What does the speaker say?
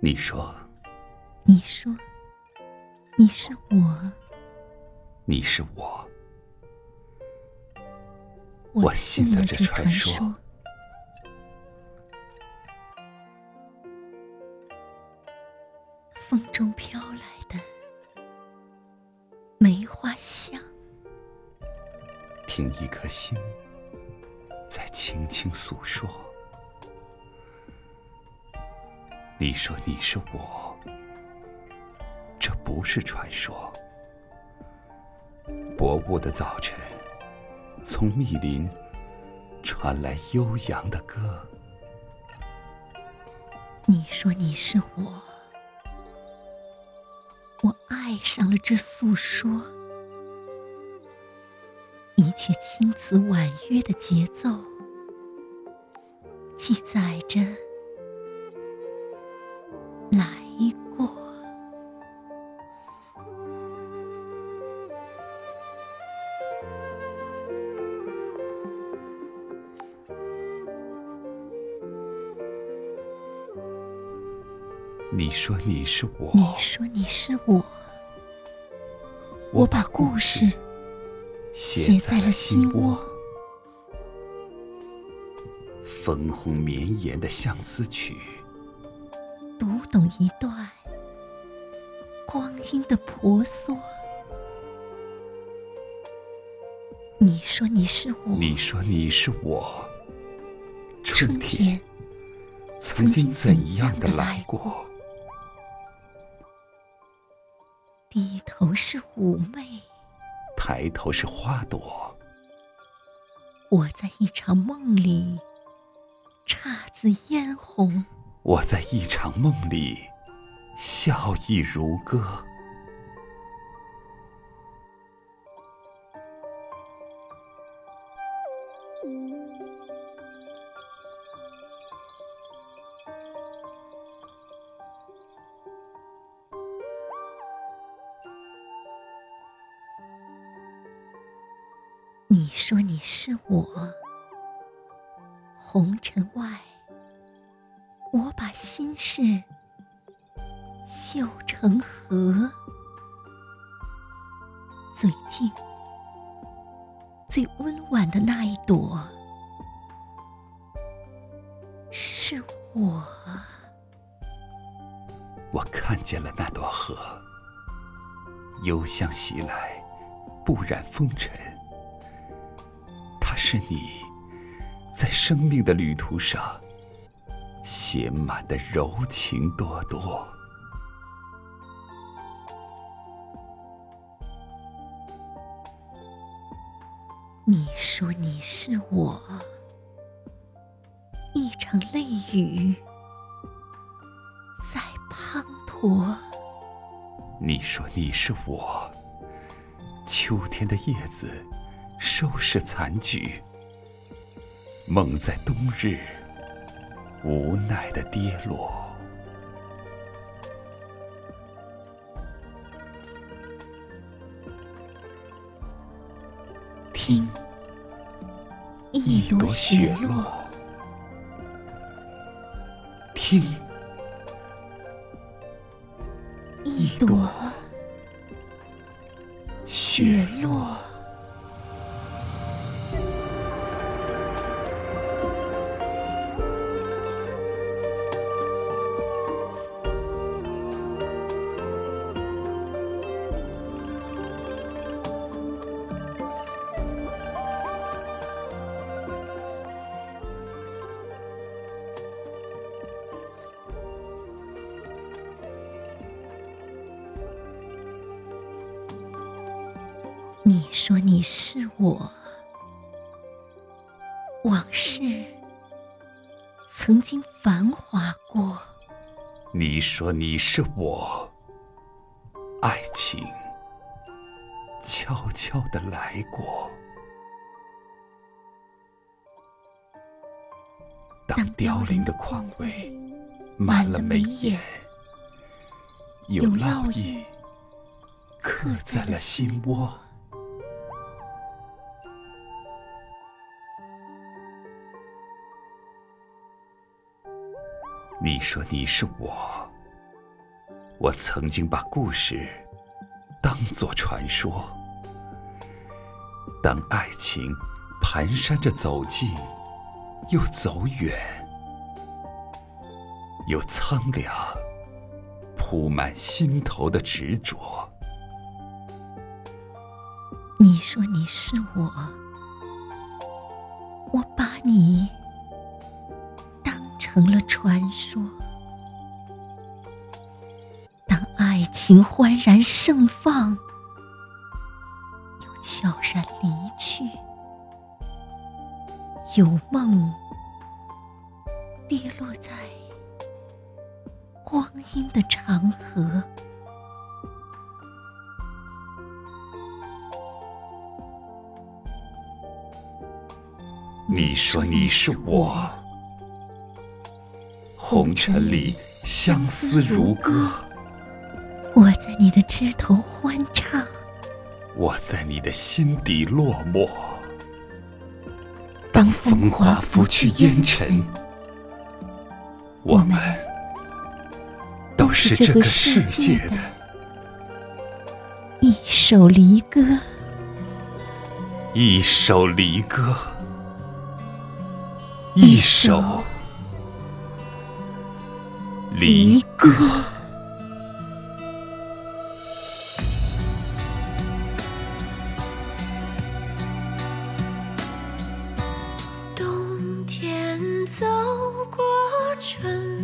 你说，你说，你是我，你是我，我信了这传说。风中飘来的梅花香，听一颗心在轻轻诉说。你说你是我，这不是传说。薄雾的早晨，从密林传来悠扬的歌。你说你是我，我爱上了这诉说，一切青词婉约的节奏，记载你说你是我，你说你是我，我把故事写在了心窝。粉红绵延的相思曲，读懂一段光阴的婆娑。你说你是我，你说你是我，春天曾经怎样的来过？低头是妩媚，抬头是花朵。我在一场梦里，姹紫嫣红。我在一场梦里，笑意如歌。你说你是我，红尘外，我把心事绣成河。最近、最温婉的那一朵，是我。我看见了那朵荷，幽香袭来，不染风尘。是你，在生命的旅途上写满的柔情多多。你说你是我，一场泪雨在滂沱。你说你是我，秋天的叶子。收拾残局，梦在冬日无奈的跌落。听，一朵雪落。听，一朵雪落。你说你是我，往事曾经繁华过。你说你是我，爱情悄悄的来过。当凋零的况味满了眉眼，有烙印刻在了心窝。你说你是我，我曾经把故事当作传说。当爱情蹒跚着走近，又走远，有苍凉铺满心头的执着。你说你是我，成了传说。当爱情欢然盛放，又悄然离去，有梦跌落在光阴的长河。你说你是我。红尘里相思如歌，我在你的枝头欢唱，我在你的心底落寞。当风华拂去烟尘，我们都是这个世界的一首离歌，一首离歌，一首。离歌。冬天走过春。